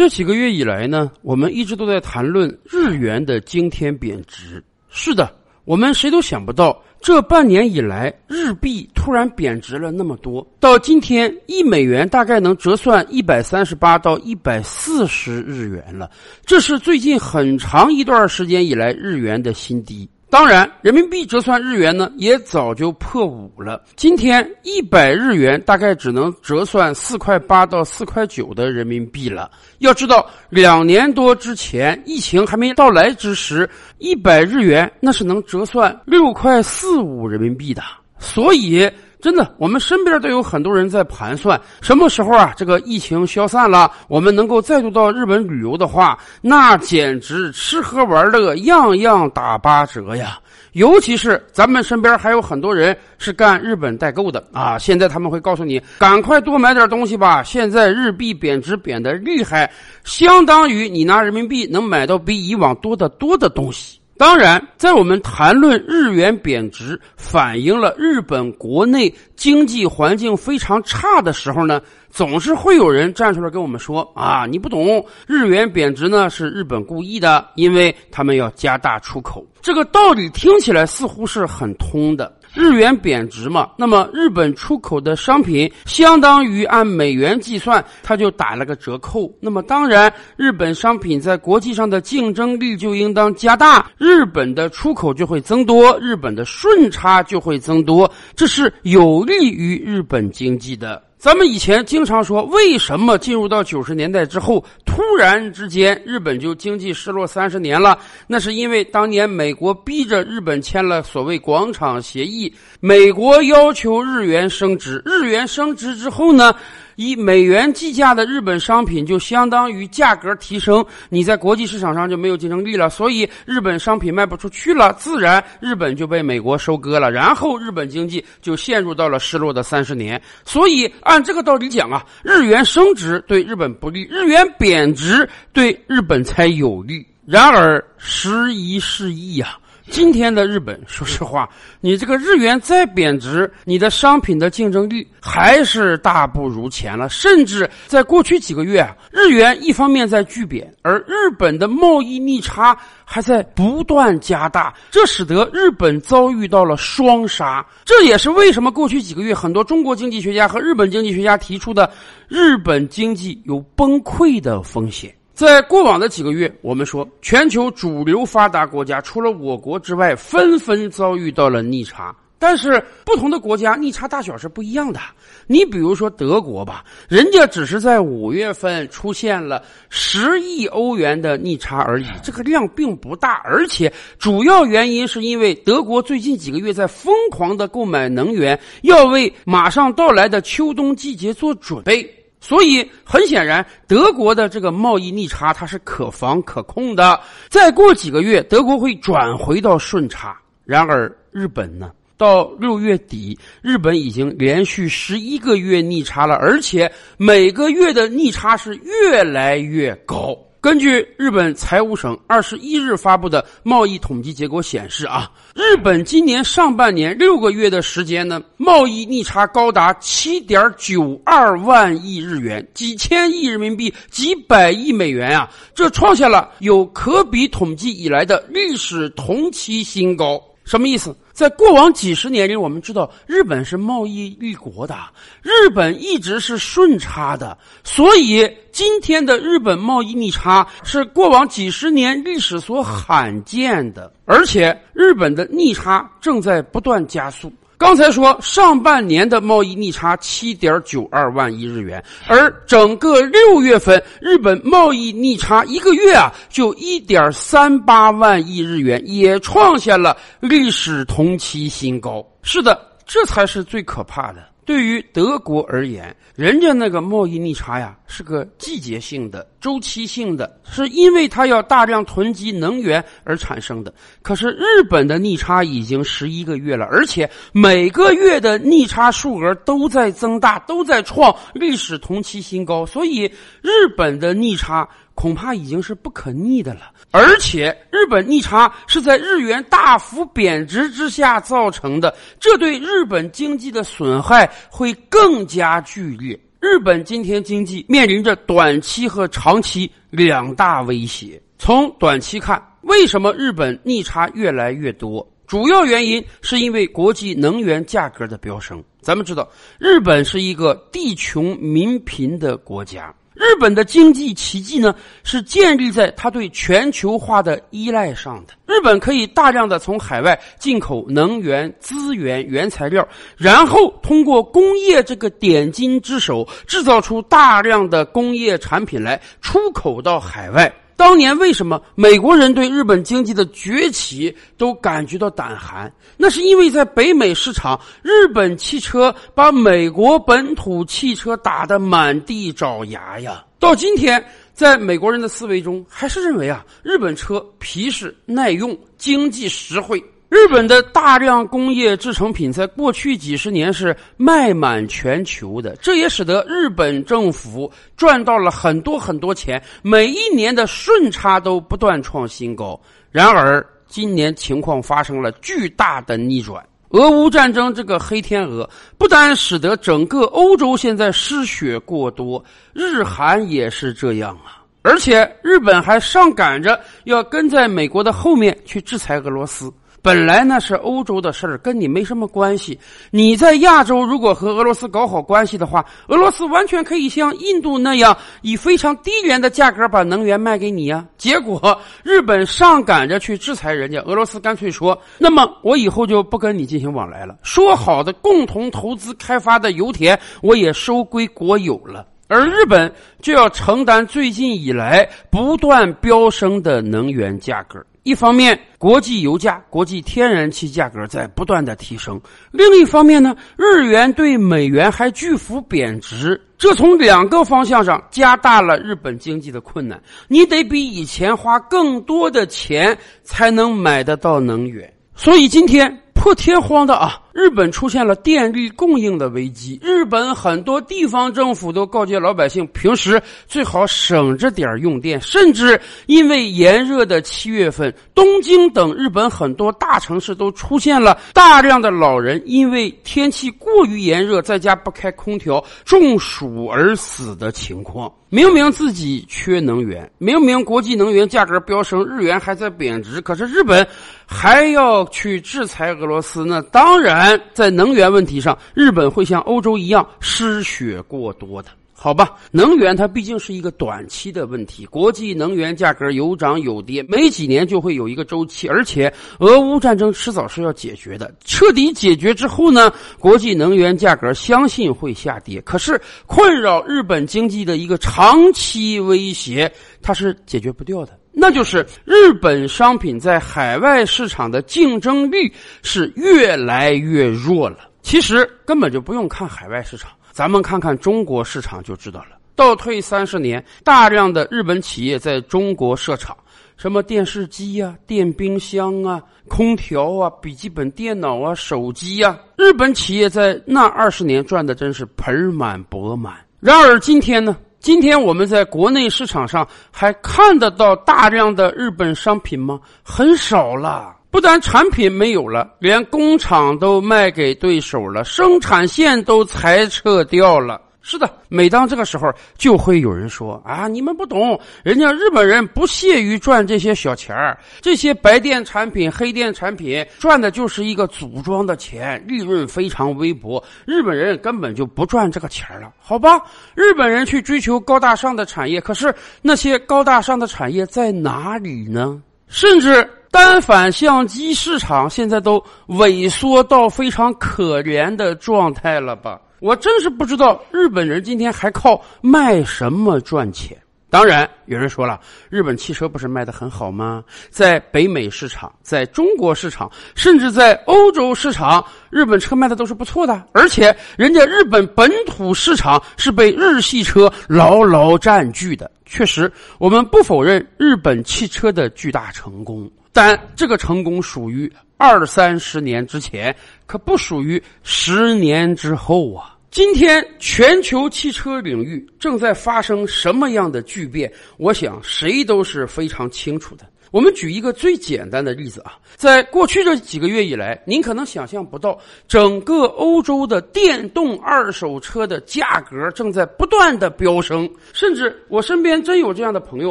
这几个月以来呢，我们一直都在谈论日元的惊天贬值。是的，我们谁都想不到，这半年以来日币突然贬值了那么多。到今天，一美元大概能折算一百三十八到一百四十日元了，这是最近很长一段时间以来日元的新低。当然，人民币折算日元呢，也早就破五了。今天一百日元大概只能折算四块八到四块九的人民币了。要知道，两年多之前疫情还没到来之时，一百日元那是能折算六块四五人民币的。所以。真的，我们身边都有很多人在盘算，什么时候啊，这个疫情消散了，我们能够再度到日本旅游的话，那简直吃喝玩乐样样打八折呀！尤其是咱们身边还有很多人是干日本代购的啊，现在他们会告诉你，赶快多买点东西吧，现在日币贬值贬的厉害，相当于你拿人民币能买到比以往多得多的东西。当然，在我们谈论日元贬值反映了日本国内经济环境非常差的时候呢，总是会有人站出来跟我们说：“啊，你不懂，日元贬值呢是日本故意的，因为他们要加大出口。”这个道理听起来似乎是很通的。日元贬值嘛，那么日本出口的商品相当于按美元计算，它就打了个折扣。那么当然，日本商品在国际上的竞争力就应当加大，日本的出口就会增多，日本的顺差就会增多，这是有利于日本经济的。咱们以前经常说，为什么进入到九十年代之后，突然之间日本就经济失落三十年了？那是因为当年美国逼着日本签了所谓广场协议，美国要求日元升值，日元升值之后呢？以美元计价的日本商品就相当于价格提升，你在国际市场上就没有竞争力了，所以日本商品卖不出去了，自然日本就被美国收割了，然后日本经济就陷入到了失落的三十年。所以按这个道理讲啊，日元升值对日本不利，日元贬值对日本才有利。然而时移世易呀。今天的日本，说实话，你这个日元再贬值，你的商品的竞争力还是大不如前了。甚至在过去几个月啊，日元一方面在巨贬，而日本的贸易逆差还在不断加大，这使得日本遭遇到了双杀。这也是为什么过去几个月很多中国经济学家和日本经济学家提出的日本经济有崩溃的风险。在过往的几个月，我们说全球主流发达国家除了我国之外，纷纷遭遇到了逆差。但是不同的国家逆差大小是不一样的。你比如说德国吧，人家只是在五月份出现了十亿欧元的逆差而已，这个量并不大。而且主要原因是因为德国最近几个月在疯狂的购买能源，要为马上到来的秋冬季节做准备。所以很显然，德国的这个贸易逆差它是可防可控的。再过几个月，德国会转回到顺差。然而，日本呢？到六月底，日本已经连续十一个月逆差了，而且每个月的逆差是越来越高。根据日本财务省二十一日发布的贸易统计结果显示，啊，日本今年上半年六个月的时间呢，贸易逆差高达七点九二万亿日元，几千亿人民币，几百亿美元啊！这创下了有可比统计以来的历史同期新高。什么意思？在过往几十年里，我们知道日本是贸易立国的，日本一直是顺差的，所以今天的日本贸易逆差是过往几十年历史所罕见的，而且日本的逆差正在不断加速。刚才说上半年的贸易逆差七点九二万亿日元，而整个六月份日本贸易逆差一个月啊就一点三八万亿日元，也创下了历史同期新高。是的，这才是最可怕的。对于德国而言，人家那个贸易逆差呀是个季节性的、周期性的，是因为它要大量囤积能源而产生的。可是日本的逆差已经十一个月了，而且每个月的逆差数额都在增大，都在创历史同期新高。所以，日本的逆差。恐怕已经是不可逆的了，而且日本逆差是在日元大幅贬值之下造成的，这对日本经济的损害会更加剧烈。日本今天经济面临着短期和长期两大威胁。从短期看，为什么日本逆差越来越多？主要原因是因为国际能源价格的飙升。咱们知道，日本是一个地穷民贫的国家。日本的经济奇迹呢，是建立在它对全球化的依赖上的。日本可以大量的从海外进口能源资源、原材料，然后通过工业这个点睛之手，制造出大量的工业产品来出口到海外。当年为什么美国人对日本经济的崛起都感觉到胆寒？那是因为在北美市场，日本汽车把美国本土汽车打得满地找牙呀。到今天，在美国人的思维中，还是认为啊，日本车皮实耐用、经济实惠。日本的大量工业制成品在过去几十年是卖满全球的，这也使得日本政府赚到了很多很多钱，每一年的顺差都不断创新高。然而，今年情况发生了巨大的逆转，俄乌战争这个黑天鹅不单使得整个欧洲现在失血过多，日韩也是这样啊！而且日本还上赶着要跟在美国的后面去制裁俄罗斯。本来那是欧洲的事儿，跟你没什么关系。你在亚洲如果和俄罗斯搞好关系的话，俄罗斯完全可以像印度那样，以非常低廉的价格把能源卖给你呀。结果日本上赶着去制裁人家，俄罗斯干脆说：“那么我以后就不跟你进行往来了。说好的共同投资开发的油田，我也收归国有了。”而日本就要承担最近以来不断飙升的能源价格。一方面，国际油价、国际天然气价格在不断的提升；另一方面呢，日元对美元还巨幅贬值，这从两个方向上加大了日本经济的困难。你得比以前花更多的钱才能买得到能源，所以今天破天荒的啊。日本出现了电力供应的危机，日本很多地方政府都告诫老百姓，平时最好省着点用电。甚至因为炎热的七月份，东京等日本很多大城市都出现了大量的老人因为天气过于炎热，在家不开空调中暑而死的情况。明明自己缺能源，明明国际能源价格飙升，日元还在贬值，可是日本还要去制裁俄罗斯呢？当然在能源问题上，日本会像欧洲一样失血过多的，好吧？能源它毕竟是一个短期的问题，国际能源价格有涨有跌，没几年就会有一个周期，而且俄乌战争迟早是要解决的，彻底解决之后呢，国际能源价格相信会下跌。可是困扰日本经济的一个长期威胁，它是解决不掉的。那就是日本商品在海外市场的竞争力是越来越弱了。其实根本就不用看海外市场，咱们看看中国市场就知道了。倒退三十年，大量的日本企业在中国设厂，什么电视机呀、电冰箱啊、空调啊、笔记本电脑啊、手机呀，日本企业在那二十年赚的真是盆满钵满。然而今天呢？今天我们在国内市场上还看得到大量的日本商品吗？很少了。不但产品没有了，连工厂都卖给对手了，生产线都裁撤掉了。是的，每当这个时候，就会有人说：“啊，你们不懂，人家日本人不屑于赚这些小钱儿，这些白电产品、黑电产品赚的就是一个组装的钱，利润非常微薄。日本人根本就不赚这个钱了，好吧？日本人去追求高大上的产业，可是那些高大上的产业在哪里呢？甚至单反相机市场现在都萎缩到非常可怜的状态了吧？”我真是不知道日本人今天还靠卖什么赚钱。当然，有人说了，日本汽车不是卖的很好吗？在北美市场，在中国市场，甚至在欧洲市场，日本车卖的都是不错的。而且，人家日本本土市场是被日系车牢牢占据的。确实，我们不否认日本汽车的巨大成功，但这个成功属于。二三十年之前，可不属于十年之后啊！今天全球汽车领域正在发生什么样的巨变？我想谁都是非常清楚的。我们举一个最简单的例子啊，在过去这几个月以来，您可能想象不到，整个欧洲的电动二手车的价格正在不断的飙升，甚至我身边真有这样的朋友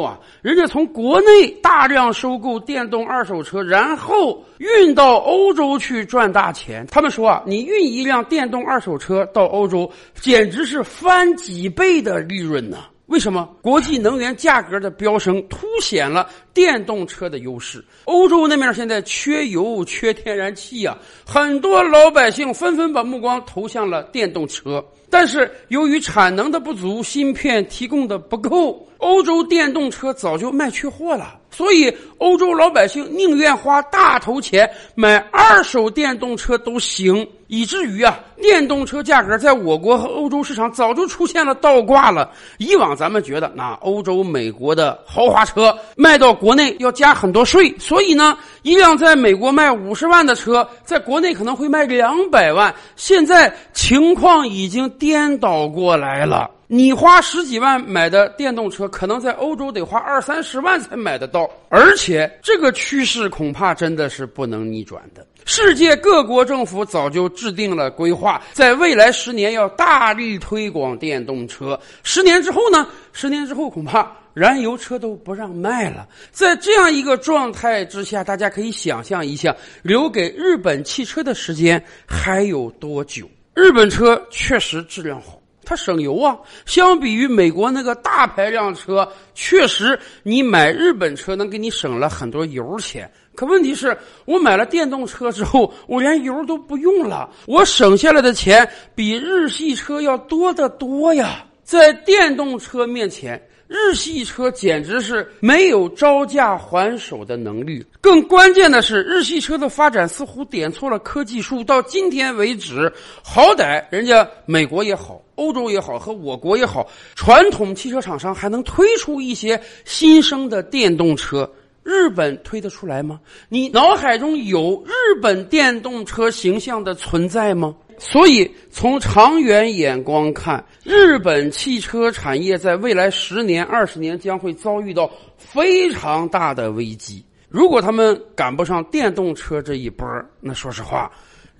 啊，人家从国内大量收购电动二手车，然后运到欧洲去赚大钱。他们说啊，你运一辆电动二手车到欧洲，简直是翻几倍的利润呢。为什么国际能源价格的飙升凸显了电动车的优势？欧洲那面现在缺油、缺天然气呀，很多老百姓纷纷把目光投向了电动车。但是由于产能的不足，芯片提供的不够，欧洲电动车早就卖缺货了。所以，欧洲老百姓宁愿花大头钱买二手电动车都行。以至于啊，电动车价格在我国和欧洲市场早就出现了倒挂了。以往咱们觉得，那欧洲、美国的豪华车卖到国内要加很多税，所以呢，一辆在美国卖五十万的车，在国内可能会卖两百万。现在情况已经颠倒过来了。你花十几万买的电动车，可能在欧洲得花二三十万才买得到，而且这个趋势恐怕真的是不能逆转的。世界各国政府早就制定了规划，在未来十年要大力推广电动车。十年之后呢？十年之后恐怕燃油车都不让卖了。在这样一个状态之下，大家可以想象一下，留给日本汽车的时间还有多久？日本车确实质量好。它省油啊，相比于美国那个大排量车，确实你买日本车能给你省了很多油钱。可问题是我买了电动车之后，我连油都不用了，我省下来的钱比日系车要多得多呀。在电动车面前。日系车简直是没有招架还手的能力。更关键的是，日系车的发展似乎点错了科技树。到今天为止，好歹人家美国也好，欧洲也好，和我国也好，传统汽车厂商还能推出一些新生的电动车。日本推得出来吗？你脑海中有日本电动车形象的存在吗？所以，从长远眼光看，日本汽车产业在未来十年、二十年将会遭遇到非常大的危机。如果他们赶不上电动车这一波那说实话，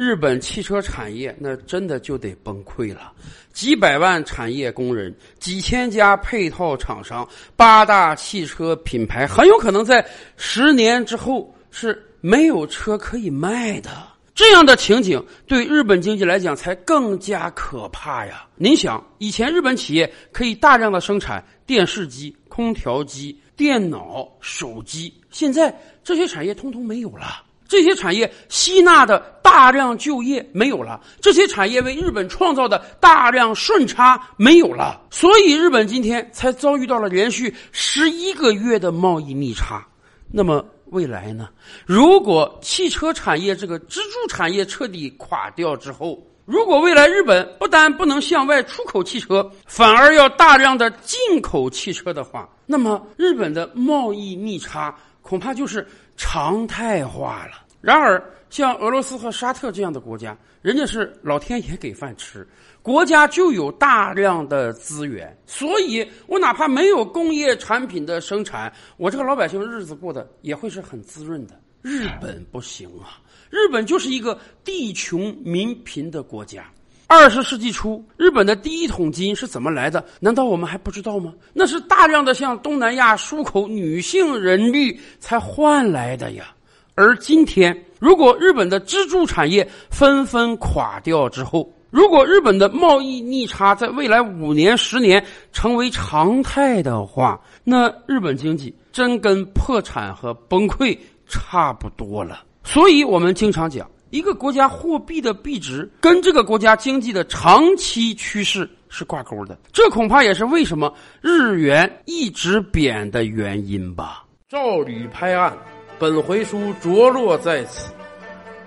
日本汽车产业那真的就得崩溃了。几百万产业工人、几千家配套厂商、八大汽车品牌，很有可能在十年之后是没有车可以卖的。这样的情景对日本经济来讲才更加可怕呀！您想，以前日本企业可以大量的生产电视机、空调机、电脑、手机，现在这些产业通通没有了。这些产业吸纳的大量就业没有了，这些产业为日本创造的大量顺差没有了，所以日本今天才遭遇到了连续十一个月的贸易逆差。那么，未来呢？如果汽车产业这个支柱产业彻底垮掉之后，如果未来日本不但不能向外出口汽车，反而要大量的进口汽车的话，那么日本的贸易逆差恐怕就是常态化了。然而，像俄罗斯和沙特这样的国家，人家是老天爷给饭吃，国家就有大量的资源，所以我哪怕没有工业产品的生产，我这个老百姓日子过得也会是很滋润的。日本不行啊，日本就是一个地穷民贫的国家。二十世纪初，日本的第一桶金是怎么来的？难道我们还不知道吗？那是大量的向东南亚输口女性人力才换来的呀。而今天，如果日本的支柱产业纷纷垮掉之后，如果日本的贸易逆差在未来五年、十年成为常态的话，那日本经济真跟破产和崩溃差不多了。所以，我们经常讲，一个国家货币的币值跟这个国家经济的长期趋势是挂钩的。这恐怕也是为什么日元一直贬的原因吧。照吕拍案。本回书着落在此，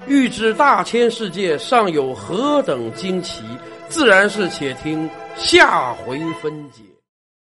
欲知大千世界尚有何等惊奇，自然是且听下回分解。